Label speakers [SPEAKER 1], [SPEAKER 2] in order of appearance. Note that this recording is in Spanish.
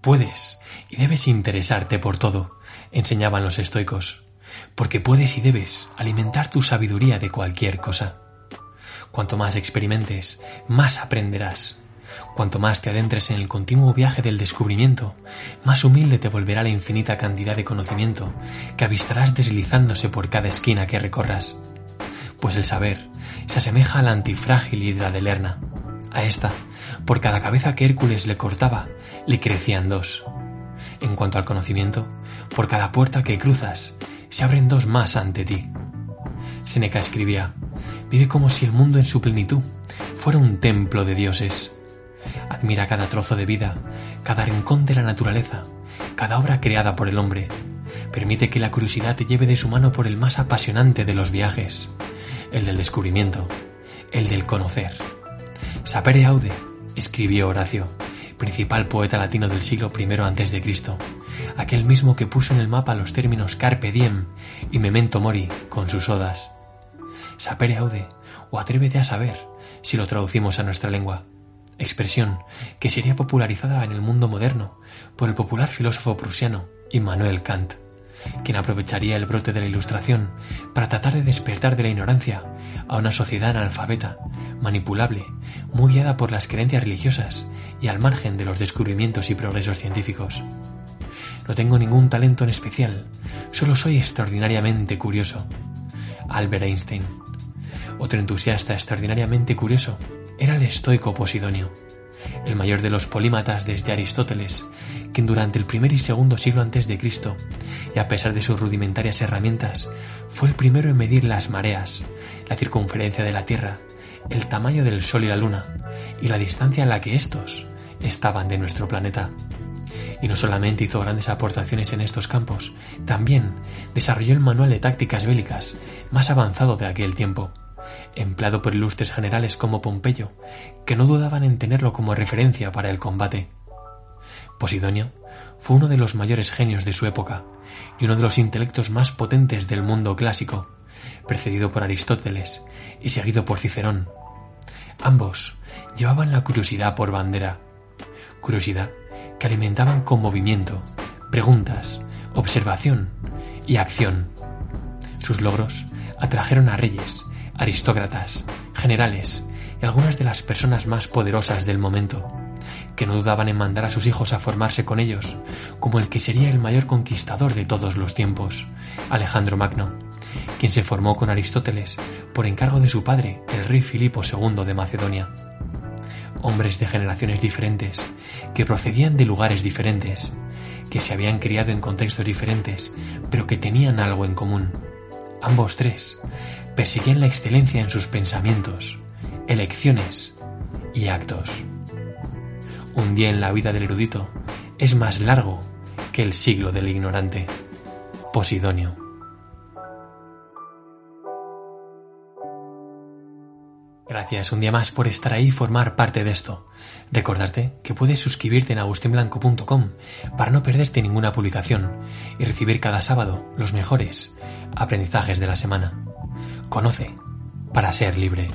[SPEAKER 1] Puedes y debes interesarte por todo, enseñaban los estoicos, porque puedes y debes alimentar tu sabiduría de cualquier cosa. Cuanto más experimentes, más aprenderás. Cuanto más te adentres en el continuo viaje del descubrimiento, más humilde te volverá la infinita cantidad de conocimiento que avistarás deslizándose por cada esquina que recorras. Pues el saber se asemeja a la antifrágil hidra de Lerna. A esta, por cada cabeza que Hércules le cortaba, le crecían dos. En cuanto al conocimiento, por cada puerta que cruzas, se abren dos más ante ti. Seneca escribía, vive como si el mundo en su plenitud fuera un templo de dioses. Admira cada trozo de vida, cada rincón de la naturaleza, cada obra creada por el hombre. Permite que la curiosidad te lleve de su mano por el más apasionante de los viajes, el del descubrimiento, el del conocer. Sapere aude, escribió Horacio, principal poeta latino del siglo I a.C., aquel mismo que puso en el mapa los términos carpe diem y memento mori con sus odas. Sapere aude, o atrévete a saber, si lo traducimos a nuestra lengua, expresión que sería popularizada en el mundo moderno por el popular filósofo prusiano Immanuel Kant, quien aprovecharía el brote de la Ilustración para tratar de despertar de la ignorancia a una sociedad analfabeta, manipulable, muy guiada por las creencias religiosas y al margen de los descubrimientos y progresos científicos. No tengo ningún talento en especial, solo soy extraordinariamente curioso. Albert Einstein. Otro entusiasta extraordinariamente curioso era el estoico Posidonio, el mayor de los polímatas desde Aristóteles, quien durante el primer y segundo siglo antes de Cristo, y a pesar de sus rudimentarias herramientas, fue el primero en medir las mareas, la circunferencia de la Tierra, el tamaño del Sol y la Luna, y la distancia en la que éstos estaban de nuestro planeta. Y no solamente hizo grandes aportaciones en estos campos, también desarrolló el manual de tácticas bélicas más avanzado de aquel tiempo empleado por ilustres generales como Pompeyo, que no dudaban en tenerlo como referencia para el combate. Posidonio fue uno de los mayores genios de su época y uno de los intelectos más potentes del mundo clásico, precedido por Aristóteles y seguido por Cicerón. Ambos llevaban la curiosidad por bandera, curiosidad que alimentaban con movimiento, preguntas, observación y acción. Sus logros atrajeron a reyes, aristócratas, generales y algunas de las personas más poderosas del momento, que no dudaban en mandar a sus hijos a formarse con ellos, como el que sería el mayor conquistador de todos los tiempos, Alejandro Magno, quien se formó con Aristóteles por encargo de su padre, el rey Filipo II de Macedonia. Hombres de generaciones diferentes, que procedían de lugares diferentes, que se habían criado en contextos diferentes, pero que tenían algo en común. Ambos tres persiguían la excelencia en sus pensamientos, elecciones y actos. Un día en la vida del erudito es más largo que el siglo del ignorante. Posidonio. Gracias un día más por estar ahí y formar parte de esto. Recordarte que puedes suscribirte en agustinblanco.com para no perderte ninguna publicación y recibir cada sábado los mejores aprendizajes de la semana. Conoce para ser libre.